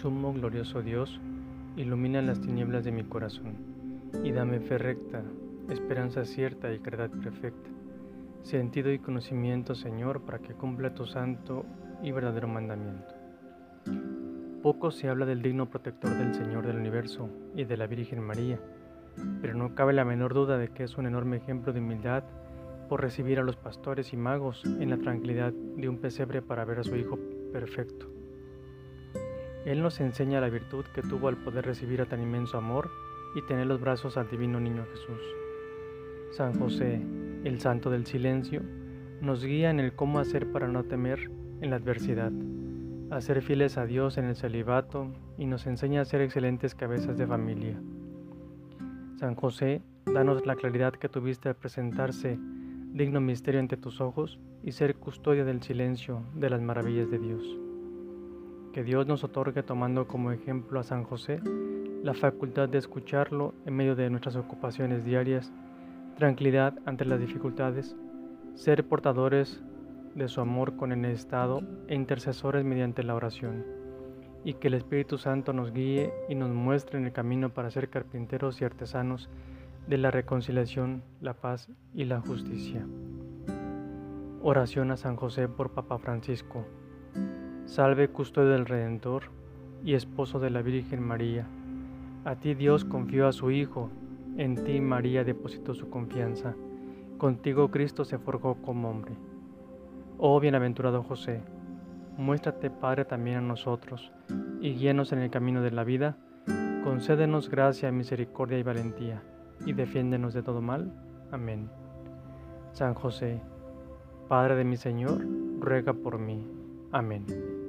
Sumo glorioso Dios, ilumina las tinieblas de mi corazón y dame fe recta, esperanza cierta y caridad perfecta, sentido y conocimiento, Señor, para que cumpla tu santo y verdadero mandamiento. Poco se habla del digno protector del Señor del universo y de la Virgen María, pero no cabe la menor duda de que es un enorme ejemplo de humildad por recibir a los pastores y magos en la tranquilidad de un pesebre para ver a su Hijo perfecto. Él nos enseña la virtud que tuvo al poder recibir a tan inmenso amor y tener los brazos al divino niño Jesús. San José, el santo del silencio, nos guía en el cómo hacer para no temer en la adversidad, a ser fieles a Dios en el celibato y nos enseña a ser excelentes cabezas de familia. San José, danos la claridad que tuviste al presentarse digno misterio ante tus ojos y ser custodia del silencio de las maravillas de Dios. Que Dios nos otorgue tomando como ejemplo a San José la facultad de escucharlo en medio de nuestras ocupaciones diarias, tranquilidad ante las dificultades, ser portadores de su amor con el estado e intercesores mediante la oración, y que el Espíritu Santo nos guíe y nos muestre en el camino para ser carpinteros y artesanos de la reconciliación, la paz y la justicia. Oración a San José por Papa Francisco. Salve custodio del Redentor y esposo de la Virgen María. A ti Dios confió a su Hijo, en ti María depositó su confianza, contigo Cristo se forjó como hombre. Oh bienaventurado José, muéstrate Padre también a nosotros, y guíanos en el camino de la vida, concédenos gracia, misericordia y valentía y defiéndenos de todo mal. Amén. San José, Padre de mi Señor, ruega por mí. Amén.